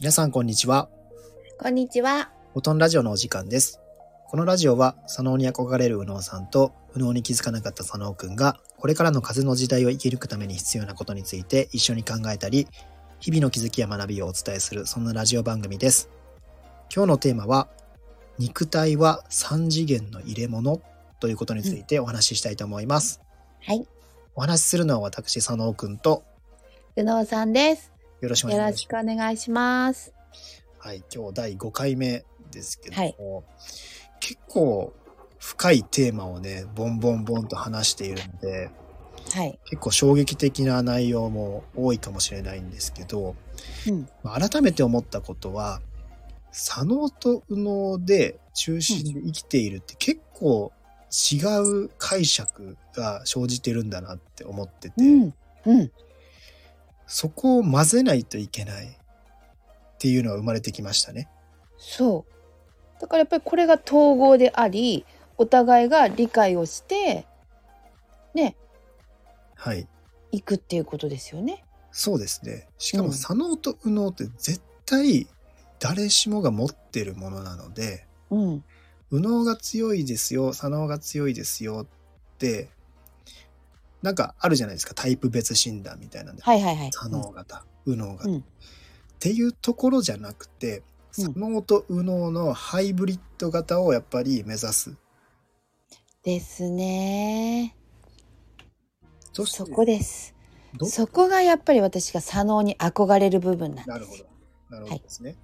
皆さんこんにちは。こんにちは。ボトンラジオのお時間です。このラジオは、左脳に憧れる右脳さんと、右脳に気づかなかった左脳くんが、これからの風の時代を生き抜くために必要なことについて一緒に考えたり、日々の気づきや学びをお伝えする、そんなラジオ番組です。今日のテーマは、肉体は三次元の入れ物ということについてお話ししたいと思います。はい。お話しするのは私、左脳くんと、宇野さんです。よろしくおよ願いします。ろしくお願いします。はい、今日第5回目ですけども、はい結構深いテーマをね、ボンボンボンと話しているので、はい。結構衝撃的な内容も多いかもしれないんですけど、うん。まあ改めて思ったことは、左脳と右脳で中心で生きているって結構違う解釈が生じてるんだなって思ってて、うん。うん。そこを混ぜないといけないっていうのは生まれてきましたね。そう。だからやっぱりこれが統合であり、お互いが理解をして、ね、はい。いくっていうことですよね。そうですね。しかもうん左脳と右脳って絶対誰しもが持ってるものなので、うん。右脳が強いですよ、左脳が強いですよって、なんかあるじゃないですか、タイプ別診断みたいなんで。はいはいはい。左脳型、右脳型、うんっていうところじゃなくて、うん左脳と右脳のハイブリッド型をやっぱり目指す。ですね。そそこです。どそこがやっぱり私が左脳に憧れる部分なんです。なるほど。なるほどですね。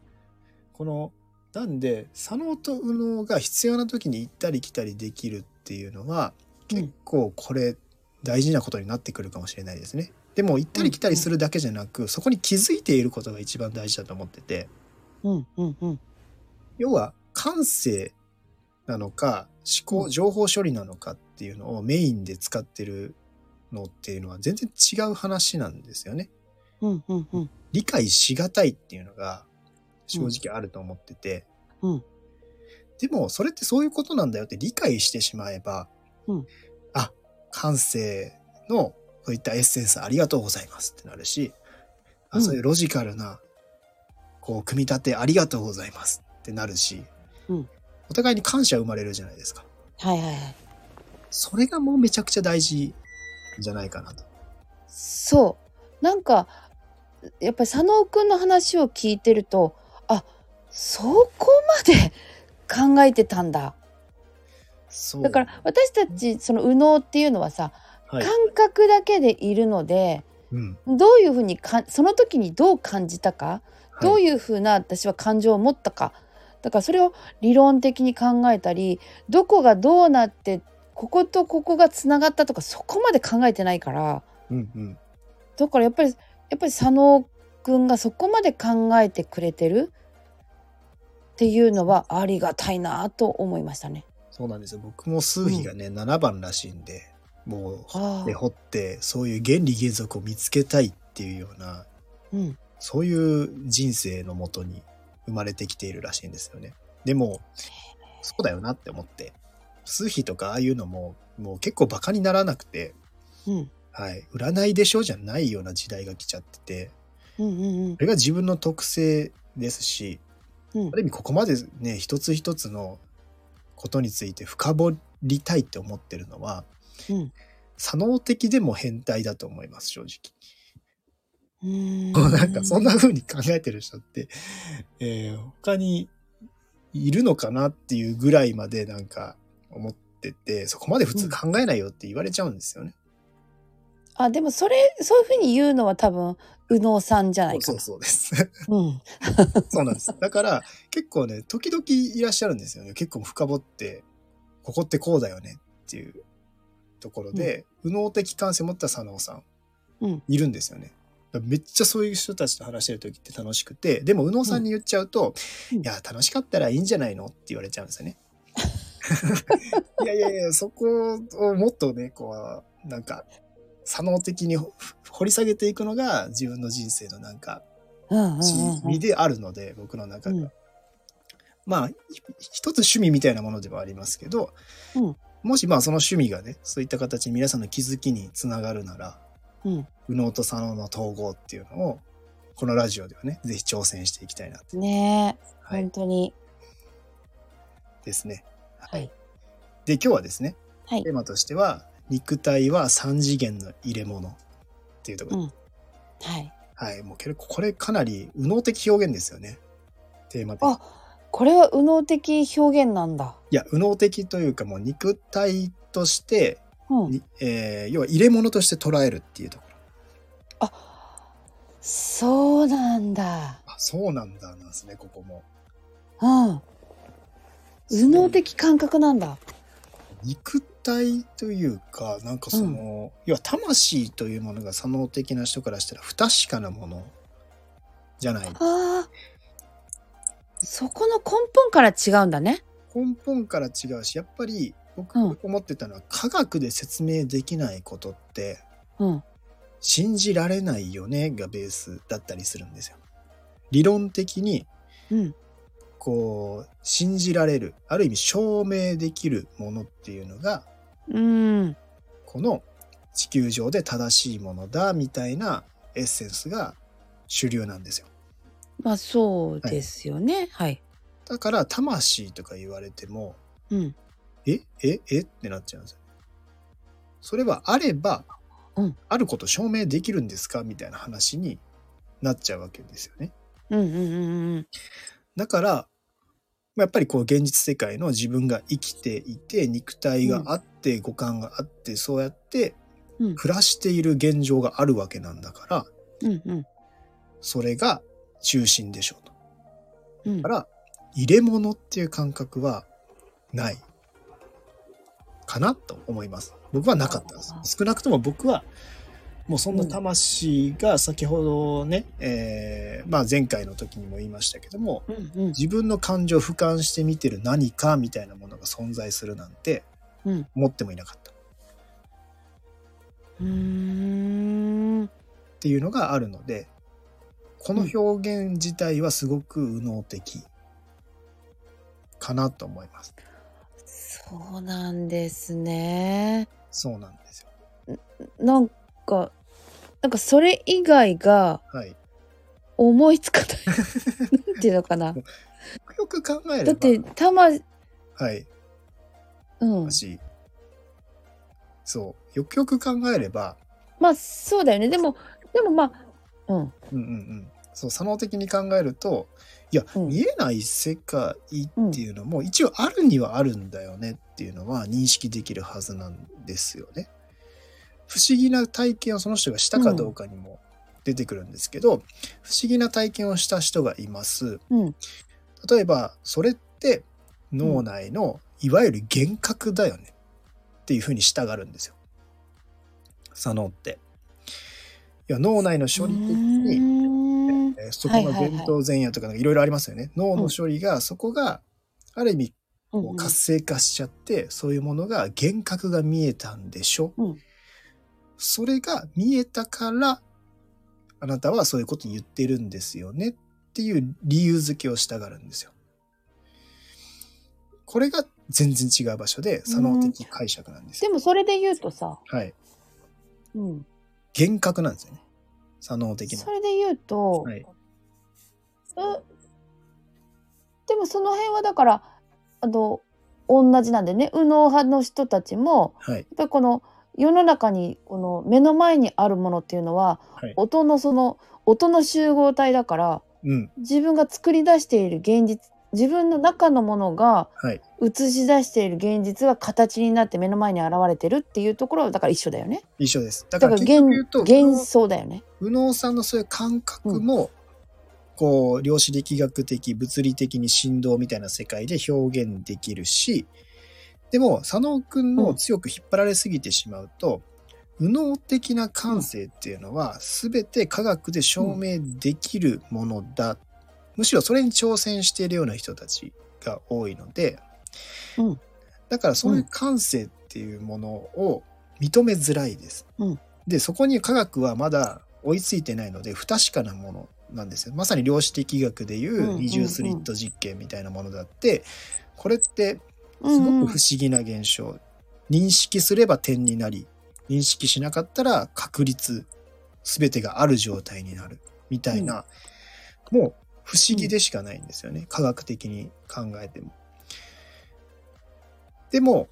この、なんで、左脳と右脳が必要な時に行ったり来たりできるっていうのは、うん結構これ大事なことになってくるかもしれないですね。でも行ったり来たりするだけじゃなく、そこに気づいていることが一番大事だと思ってて、うんうんうん。要は感性なのか思考、うん情報処理なのかっていうのをメインで使ってるのっていうのは全然違う話なんですよね。うんうんうん。理解しがたいっていうのが正直あると思ってて、うんでもそれってそういうことなんだよって理解してしまえば、うんあ感性のそういったエッセンスありがとうございますってなるし、あうんそういうロジカルなこう組み立てありがとうございますってなるし、うんお互いに感謝生まれるじゃないですか。はいはいはい。それがもうめちゃくちゃ大事じゃないかなと。そう。なんか、やっぱり佐野くんの話を聞いてると、あ、そこまで考えてたんだ。だから私たち、その右脳っていうのはさ、はい、感覚だけでいるので、うんどういうふうにか、その時にどう感じたか、どういういうふうな私は感情を持ったか。だからそれを理論的に考えたり、どこがどうなって、こことここがつながったとか、そこまで考えてないから、うんうんだからやっぱりやっぱり佐野くんがそこまで考えてくれてるっていうのはありがたいなと思いましたね。そうなんですよ。僕も数比がね、7番らしいんで、もうあで掘ってそういう原理原則を見つけたいっていうようなうん、そういう人生のもとに生まれてきているらしいんですよね。でもそうだよなって思って。数比とかああいうのももう結構バカにならなくて、うん、はい、占いでしょじゃないような時代が来ちゃっててうん、うん、それが自分の特性ですしうん。ある意味ここまでね一つ一つのことについて深掘りたいって思ってるのはうん、左脳的でも変態だと思います正直。うん。なんかそんな風に考えてる人って、えー他にいるのかなっていうぐらいまでなんか思ってて、そこまで普通考えないよって言われちゃうんですよね。あでもそれそういうふうに言うのは多分右脳さんじゃないかそうな。そうです。うん、そうなんです。だから結構ね、時々いらっしゃるんですよね。結構深掘って、ここってこうだよねっていうところで、右脳的感性を持った左脳さん、うんいるんですよね。めっちゃそういう人たちと話してる時って楽しくて、でも右脳さんに言っちゃうと、うんいや、楽しかったらいいんじゃないのって言われちゃうんですよね。いやいやいや、そこをもっとね、こう、なんか、左脳的にほ掘り下げていくのが自分の人生のなんか、うん、うん、うん身であるので、僕の中では。うんまあ、ひ一つ趣味みたいなものではありますけど、うんもしまあその趣味がね、そういった形に皆さんの気づきにつながるなら、うん、右脳と左脳の統合っていうのをこのラジオではね、ぜひ挑戦していきたいなと。ねえ、はい本。当に。ですね。はい。で、今日はですね、はいテーマとしては、肉体は三次元の入れ物っていうところで、うんはい。はい。もうこれかなり右脳的表現ですよね。テーマあこれは右脳的表現なんだ。いや、右脳的というかもう肉体として、うん。にえー要は入れ物として捉えるっていうところ。そうなんだ。あ、そうなんだなんですね、ここも。うん。右脳的感覚なんだ。肉体というか、なんかその、要は魂というものが左脳的な人からしたら不確かなものじゃない。ああ。そこの根本から違うんだね。根本から違うし、やっぱり僕うん思ってたのは、科学で説明できないことってうん。信じられないよねがベースだったりするんですよ。理論的にうん。こう信じられるある意味証明できるものっていうのがうん。この地球上で正しいものだみたいなエッセンスが主流なんですよ。まあそうですよね。はい。だから魂とか言われてもうん。えええってなっちゃうんですよ。それはあれば、うんあること証明できるんですかみたいな話になっちゃうわけですよね。うんうんうんうん。だからやっぱりこう現実世界の自分が生きていて肉体があって五感があってそうやってうん暮らしている現状があるわけなんだからうんうん。それが中心でしょうと。うんだから入れ物っていう感覚はないかなと思います。僕はなかったですあ。少なくとも僕はもうそんな魂が先ほどね、えーまあ前回の時にも言いましたけどもうんうん自分の感情を俯瞰して見てる何かみたいなものが存在するなんてうん思ってもいなかったっうーんていうのがあるのでこの表現自体はすごく右脳的かなと思います。そうなんですね。そうなんですよ。なんかなんかそれ以外がはい。思いつかない。なんていうのかな。よく考えれば。だってたまはい。うんし、そう。よくよく考えれば、まあそうだよね。でもでもまあうんうんうんうん。そう、左脳的に考えると、いや、うん見えない世界っていうのも、一応あるにはあるんだよねっていうのは認識できるはずなんですよね。不思議な体験をその人がしたかどうかにも出てくるんですけど、不思議な体験をした人がいます。うん。例えば、それって脳内のいわゆる幻覚だよね。っていうふうに従うんですよ。左脳って。いや脳内の処理的に、そこのはいはいはい前頭前野とかいろいろありますよね。脳の処理が、そこがある意味うんこう活性化しちゃって、そういうものが幻覚が見えたんでしょ、うんそれが見えたからあなたはそういうこと言ってるんですよねっていう理由付けをしたがるんですよ。これが全然違う場所で左脳的解釈なんですよ。でもそれで言うとさ、はい。うん、幻覚なんですよね。左脳的なそ。れで言うと、はい。うでもその辺はだからあの同じなんでね右脳派の人たちもはい。やっぱりこの世の中にこの目の前にあるものっていうのは、はい音のその音の集合体だからうん。自分が作り出している現実自分の中のものがはい。映し出している現実が形になって目の前に現れてるっていうところはだから一緒だよね。一緒です。だだから幻幻想だよね。右脳さんのそういう感覚も、こう量子力学的物理的に振動みたいな世界で表現できるしでも佐野くんの強く引っ張られすぎてしまうと、右脳的な感性っていうのは全て科学で証明できるものだ、むしろそれに挑戦しているような人たちが多いので、うん。だからそういう感性っていうものを認めづらいです。うん。でそこに科学はまだ追いついてないので不確かなものなんですよ。まさに量子力学でいうんうんううん。二重スリット実験みたいなものだってこれってうんすごうん。く不思議な現象、認識すれば点になり認識しなかったら確率全てがある状態になるみたいな、もう不思議でしかないんですよね。科学的に考えても。でも、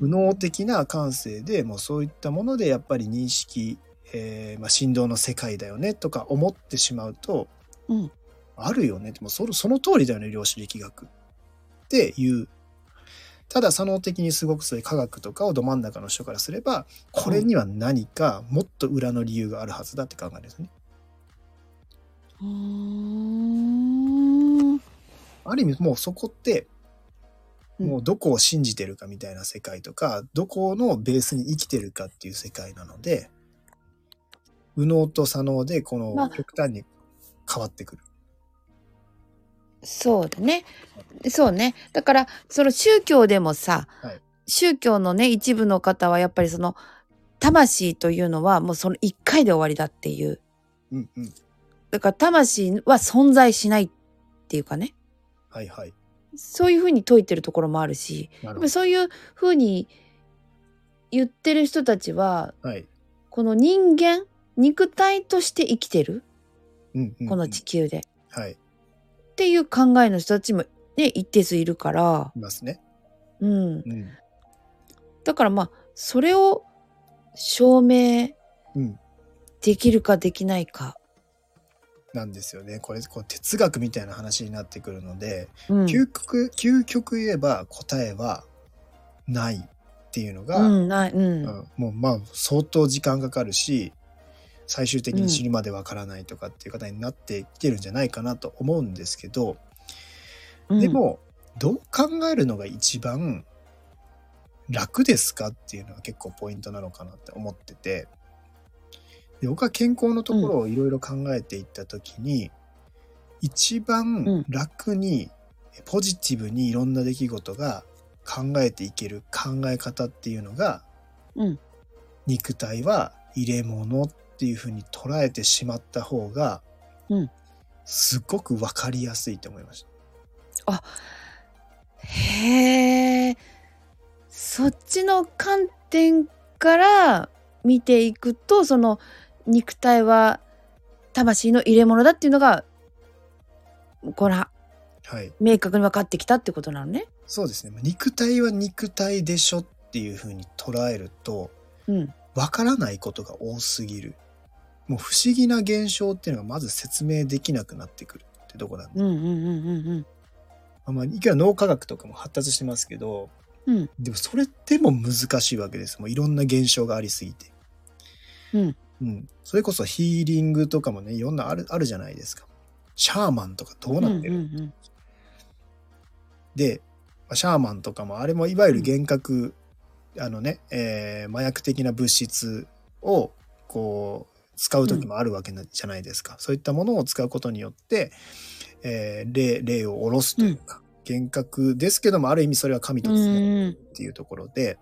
右脳的な感性でもうそういったものでやっぱり認識、えーまあ、振動の世界だよねとか思ってしまうと、うん。あるよね。でもそのその通りだよね量子力学。っていうただ左脳的にすごくそういう科学とかをど真ん中の人からすればこれには何かもっと裏の理由があるはずだって考えですね。うーんある意味もうそこってうんもうどこを信じてるかみたいな世界とか、どこのベースに生きてるかっていう世界なので右脳と左脳でこのまあ極端に変わってくる。そうだね。そうね。だから、その宗教でもさ、はい宗教のね、一部の方はやっぱりその、魂というのはもうその一回で終わりだっていう。うんうん。だから魂は存在しないっていうかね。はいはい。そういうふうに説いてるところもあるし、るほそういうふうに言ってる人たちは、ど。はい。この人間、肉体として生きてる？うんうんうんこの地球で。はい。っていう考えの人たちもね、一定数いるから、いますね。うん。うん。だからまあ、それを証明うん。できるかできないか。なんですよね。これ、こう哲学みたいな話になってくるので、うん。究極、究極言えば答えはないっていうのが、うん。うんもうまあ相当時間かかるし最終的に死ぬまでわからないとかっていう方になってきてるんじゃないかなと思うんですけど、うん。で、もどう考えるのが一番楽ですかっていうのが結構ポイントなのかなって思っててで僕は健康のところをいろいろ考えていった時に、一番楽にポジティブにいろんな出来事が考えていける考え方っていうのが、うん。肉体は入れ物っていうふうに捉えてしまった方が、うんすごくわかりやすいと思いました。へえ。そっちの観点から見ていくと、その肉体は魂の入れ物だっていうのが、こら、はい。明確に分かってきたってことなのね。そうですね。肉体は肉体でしょっていうふうに捉えると、うん。わからないことが多すぎる。もう不思議な現象っていうのがまず説明できなくなってくるってとこなんで、うんうんうんうんまあ、いくら脳科学とかも発達してますけど、うん。うん。でもそれでも難しいわけです。もういろんな現象がありすぎて。うん。うん。それこそヒーリングとかもね、いろんなあるあるじゃないですか。シャーマンとかどうなってる、うんうんで、まあシャーマンとかもあれもいわゆる幻覚、あのね、えー麻薬的な物質をこう使う時もあるわけなじゃないですか。そういったものを使うことによって、えー霊霊を下ろすというか、幻覚ですけどもある意味それは神とうん。うつながるんっていうところで、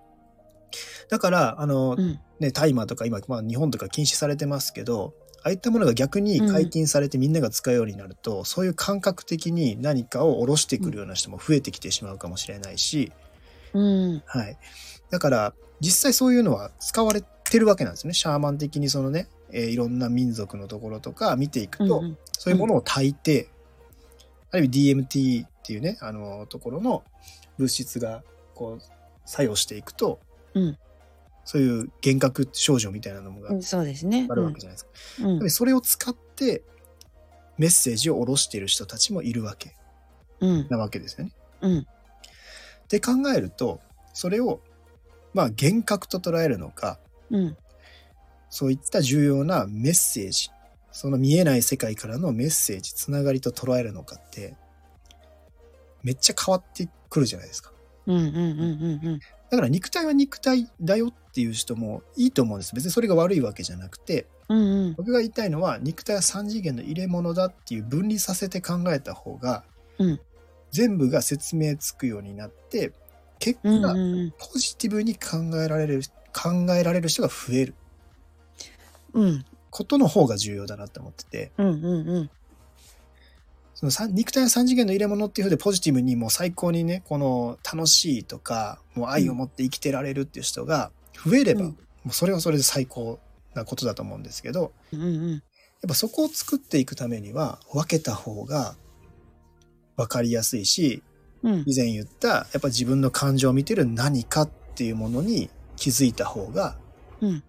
だからあの、うん。ね、大麻とか今、まあ、日本とか禁止されてますけどああいったものが逆に解禁されてみんなが使うようになると、そういう感覚的に何かを下ろしてくるような人も増えてきてしまうかもしれないし、うん。はい、だから実際そういうのは使われてるわけなんですねシャーマン的にそのね、えーいろんな民族のところとか見ていくと、うんそういうものを炊いて、ある意味 DMT っていうねあのところの物質がこう作用していくと、うんそういう幻覚症状みたいなのがうん。そうですね。あるわけじゃないですか。うんでそれを使ってメッセージを下ろしている人たちもいるわけうん。なわけですよね。うん。って考えるとそれをまあ幻覚と捉えるのかうん。そういった重要なメッセージその見えない世界からのメッセージつながりと捉えるのかってめっちゃ変わってくるじゃないですか。うん。うん。うん。うん。だから肉体は肉体だよっていう人もいいと思うんです。別にそれが悪いわけじゃなくて、うん。うん。僕が言いたいのは肉体は3次元の入れ物だっていう分離させて考えた方が、うん全部が説明つくようになって結果。ポジティブに考えられる考えられる人が増えるうん。ことの方が重要だなって思っててうん。うん。うん。その三肉体は3次元の入れ物っていうふうでポジティブにもう最高にねこの楽しいとかもう愛を持って生きてられるっていう人が増えれば、うんもうそれはそれで最高なことだと思うんですけどうん。うん。っぱそこを作っていくためには分けた方が分かりやすいし、うん。以前言ったやっぱ自分の感情を見てる何かっていうものに気づいた方がうん。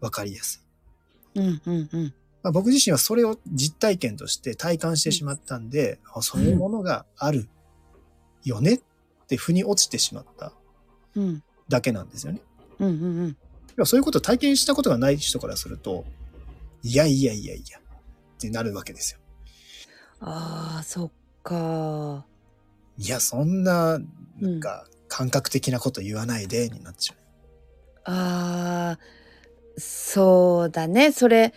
分かりやすい。うん。うん。うん。まあ、僕自身はそれを実体験として体感してしまったんで、あそういうものがあるよねって腑に落ちてしまったうん。だけなんですよね。うん。うん。いやそういうことを体験したことがない人からすると、いやいやいやいやってなるわけですよ。ああ、そっか。いや、そんな、なんか、感覚的なこと言わないで、になっちゃああ、そうだね。それ、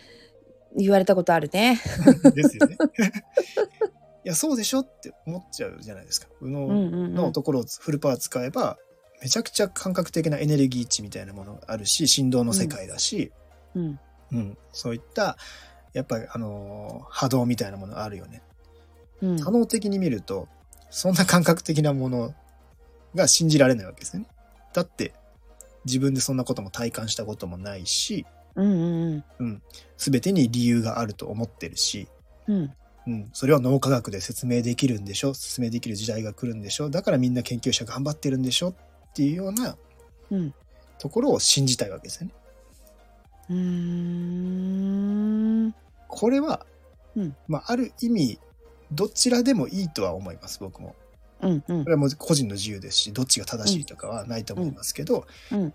言われたことあるね。う。ですよね。いや、そうでしょって思っちゃうじゃないですか。右脳のところをフルパワー使えば、めちゃくちゃ感覚的なエネルギー値みたいなものがあるし、振動の世界だし、うん。うん、そういった、やっぱり、あのー波動みたいなものがあるよね。うん。可能的に見ると、そんな感覚的なものが信じられないわけですよね。だって、自分でそんなことも体感したこともないし、うんうんすべてに理由があると思ってるし、うん。うん。うん、それは脳科学で説明できるんでしょ？説明できる時代が来るんでしょ？だからみんな研究者頑張ってるんでしょ？っていうようなうん。ところを信じたいわけですよね。うーん。これは、うんまあ、ある意味、どちらでもいいとは思います、僕も。うんうんこれはもう個人の自由ですし、どっちが正しいとかはないと思いますけど、うん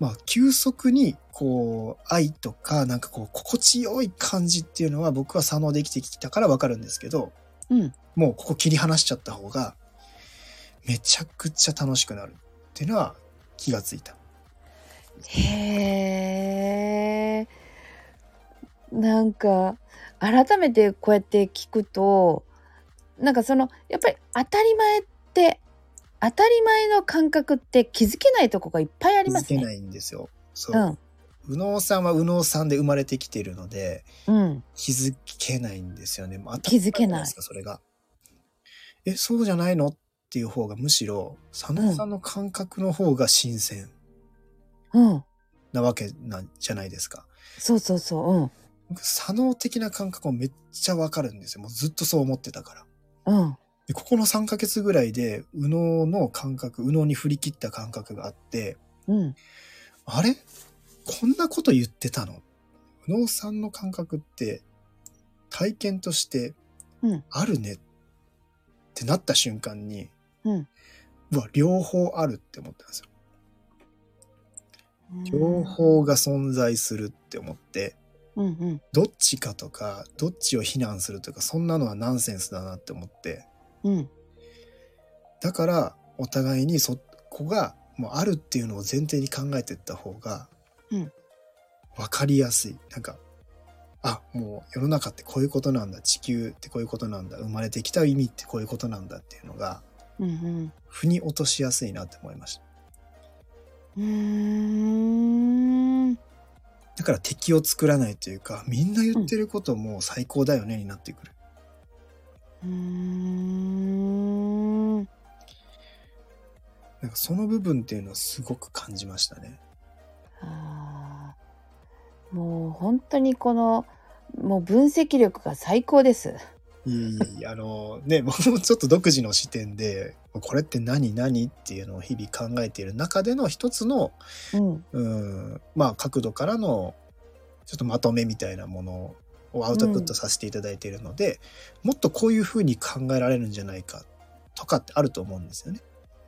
まあ、急速に、こう、愛とか、なんかこう、心地よい感じっていうのは僕は左脳で生きてきたからわかるんですけど、うん。もうここ切り離しちゃった方が、めちゃくちゃ楽しくなるっていうのは気がついた。へえ。なんか、改めてこうやって聞くと、なんかその、やっぱり当たり前って、当たり前の感覚って気づけないとこがいっぱいありますね。気づけないんですよ。そうう。ん。右脳さんは右脳さんで生まれてきているので、うん。気づけないんですよね。まあ気づけないそれが。え、そうじゃないの？っていう方がむしろ、佐野さんの感覚の方が新鮮うん。なわけなんじゃないですか。そうそうそう。うん。僕、左脳的な感覚もめっちゃわかるんですよ。もうずっとそう思ってたから。うん。でここの3ヶ月ぐらいで、右脳の感覚、右脳に振り切った感覚があって、うん。あれ？こんなこと言ってたの？右脳さんの感覚って、体験としてうん。あるね？ってなった瞬間に、うん。うわ、両方あるって思ったんですよ。両方が存在するって思って、うんうん。どっちかとか、どっちを非難するとか、そんなのはナンセンスだなって思って、うん。だから、お互いにそこがもうあるっていうのを前提に考えていった方がうん、わかりやすい。なんか、あ、もう世の中ってこういうことなんだ。地球ってこういうことなんだ。生まれてきた意味ってこういうことなんだっていうのが、うんうん。腑に落としやすいなって思いました。うーん。だから敵を作らないというか、みんな言ってることも最高だよねになってくる。うーん。なんかその部分っていうのはすごく感じましたね。あーもう本当にこのもう分析力が最高です。いえいあのね、僕もちょっと独自の視点で、これって何何っていうのを日々考えている中での一つの、うん。うん、まあ角度からのちょっとまとめみたいなものをアウトプットさせていただいているので、もっとこういうふうに考えられるんじゃないかとかってあると思うんですよね。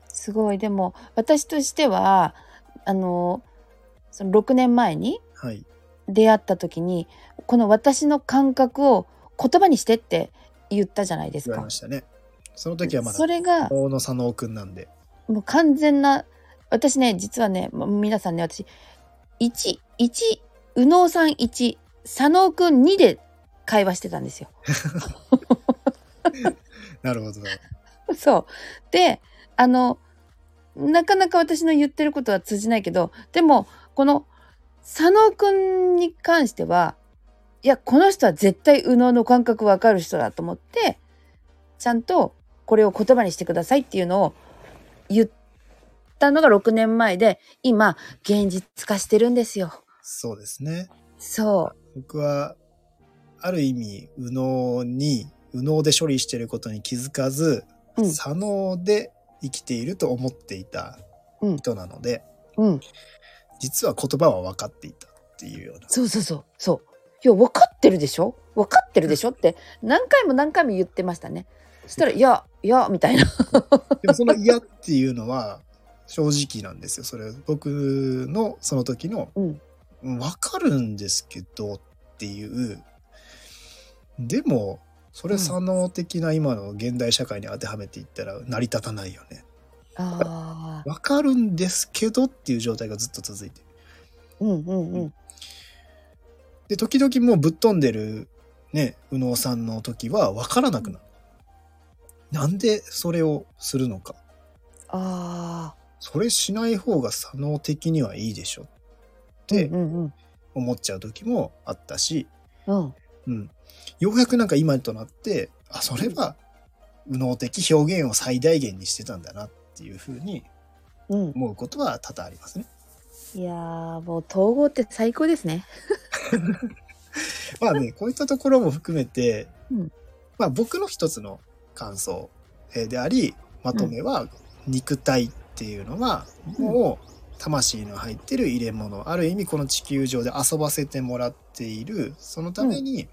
すごいでも私としてはあのその6年前にはい。出会った時にこの私の感覚を言葉にしてって言ったじゃないですか言われま。したね。その時はまだそれが大野佐野くんなんで。もう完全な私ね実はねもう皆さんね私11右脳さん1佐野くん2で会話してたんですよ。なるほど。そう。で、あの、なかなか私の言ってることは通じないけど、でも、この、佐野くんに関しては、いや、この人は絶対右脳の感覚わかる人だと思って、ちゃんとこれを言葉にしてくださいっていうのを言ったのが6年前で、今、現実化してるんですよ。そうですね。そ僕はある意味、右脳に、右脳で処理していることに気づかず、うん左脳で生きていると思っていた人なので、うん。実は言葉は分かっていたっていうような。そうそうそう。そう。いや、分かってるでしょ？分かってるでしょ？って何回も何回も言ってましたね。そしたら、いや、いや、みたいな。でもその嫌っていうのは正直なんですよ。それ僕のその時の、うん。うんわかるんですけどっていう。でも、それうん左脳的な今の現代社会に当てはめていったら成り立たないよね。わかるんですけどっていう状態がずっと続いてる。うんうんうん。で、時々もうぶっ飛んでるね、右脳さんの時はわからなくなる。なんでそれをするのか。ああ。それしない方が左脳的にはいいでしょっうんてうんうん。思っちゃう時もあったし、うん。うん。ようやくなんか今となって、あ、それは右脳的表現を最大限にしてたんだなっていうふうにうん。思うことは多々ありますね。いやー、もう統合って最高ですね。まあね、こういったところも含めて、うん。まあ僕の一つの感想えーであり、まとめは、肉体っていうのは、もう、魂の入ってる入れ物、ある意味この地球上で遊ばせてもらっている、そのために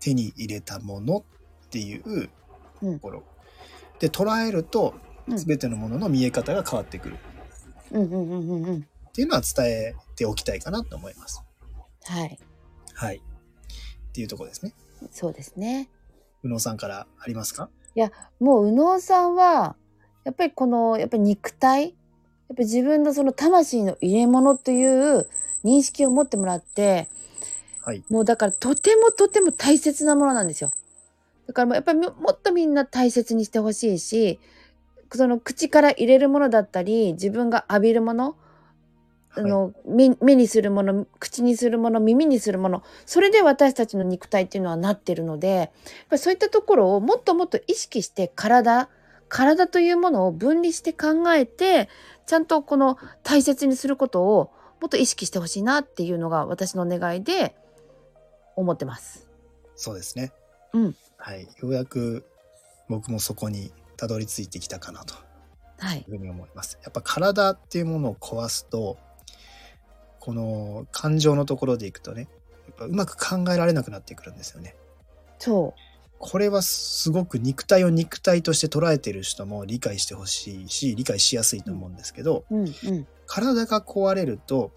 手に入れたものっていううん。ところ。で、捉えると、うん。全てのものの見え方が変わってくる。うんうんうんうんうん。っていうのは伝えておきたいかなと思います。はい。はい。っていうところですね。そうですね。宇野さんからありますか？もう右脳さんはやっぱりこのやっぱり肉体やっぱり自分のその魂の入れ物という認識を持ってもらってはい。もうだからとてもとても大切なものなんですよ。だからもうやっぱりももっとみんな大切にしてほしいしその口から入れるものだったり自分が浴びるものあの目目にするもの口にするもの耳にするものそれで私たちの肉体っていうのはなってるのでやっぱりそういったところをもっともっと意識して体体というものを分離して考えてちゃんとこの大切にすることをもっと意識してほしいなっていうのが私の願いで思ってます。そうですね。うん。はい。ようやく僕もそこにたどり着いてきたかなとはいい。うふうに思います。やっぱ体っていうものを壊すと、この感情のところでいくとね、やっぱうまく考えられなくなってくるんですよね。そこれはすごく肉体を肉体として捉えてる人も理解してほしいし、理解しやすいと思うんですけど、う。うんうん。体が壊れると、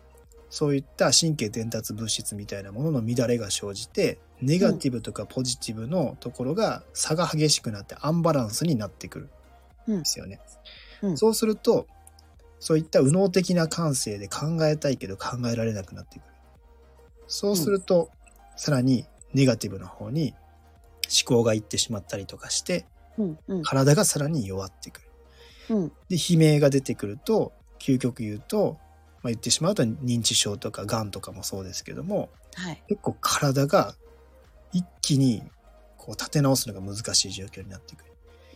そういった神経伝達物質みたいなものの乱れが生じて、ネガティブとかポジティブのところが差が激しくなってアンバランスになってくるんですよね。うんそうすると、そういった右脳的な感性で考えたいけど考えられなくなってくる。そうすると、さらにネガティブな方に思考がいってしまったりとかして、うんうん体がさらに弱ってくる。うんで、悲鳴が出てくると、究極言うと、まあ、言ってしまうと認知症とか癌とかもそうですけども、はい。結構体が一気にこう立て直すのが難しい状況になってくる。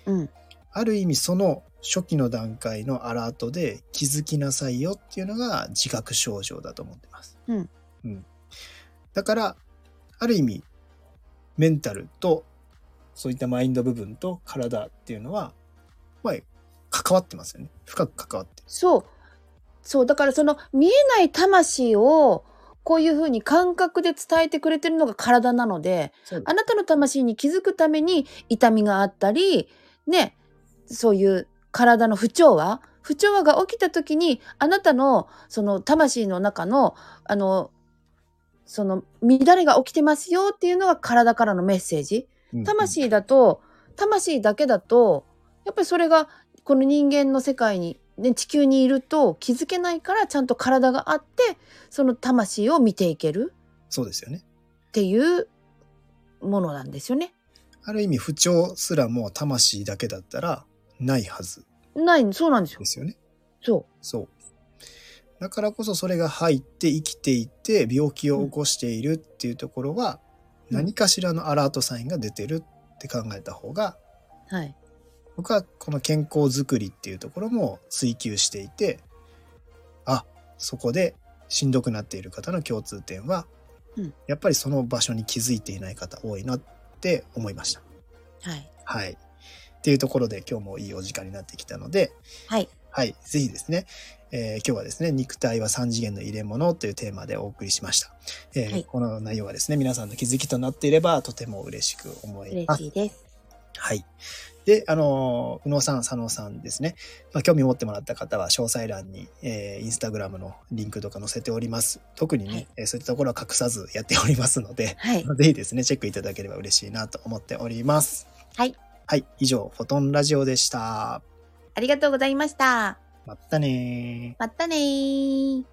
うんある意味その初期の段階のアラートで気づきなさいよっていうのが自覚症状だと思ってます。うんうんだから、ある意味メンタルとそういったマインド部分と体っていうのは、まあ、関わってますよね。深く関わってる。そう。そう。だからその見えない魂をこういうふうに感覚で伝えてくれてるのが体なので、あなたの魂に気づくために痛みがあったり、ね、そういう体の不調和不調和が起きた時にあなたのその魂の中のあのその乱れが起きてますよっていうのが体からのメッセージ。うん魂だと魂だけだとやっぱりそれがこの人間の世界に、ね、地球にいると気づけないからちゃんと体があってその魂を見ていけるそうですよね。っていうものなんですよね。ある意味不調すらも魂だけだったらないはずないそうなんですよで。すよね。そそう。だからこそそれが入って生きていて病気を起こしているっていうところはうん何かしらのアラートサインが出てるって考えた方がう。はい。僕はこの健康づくりっていうところも追求していてあそこでしんどくなっている方の共通点はうんやっぱりその場所に気づいていない方多いなって思いました。はい。はい。っていうところで今日もいいお時間になってきたので、はい。はい。ぜひですね、えー今日はですね、肉体は三次元の入れ物というテーマでお送りしました。えーはいこの内容がですね、皆さんの気づきとなっていればとても嬉しく思い嬉ます。しいです。はい。で、あの、宇野さん、佐野さんですね。まあ、興味持ってもらった方は、詳細欄に、えーインスタグラムのリンクとか載せております。特にね、はいえーそういったところは隠さずやっておりますので、はい。ぜひですね、チェックいただければ嬉しいなと思っております。はい。はい、以上、フォトンラジオでした。ありがとうございました。まったねまったね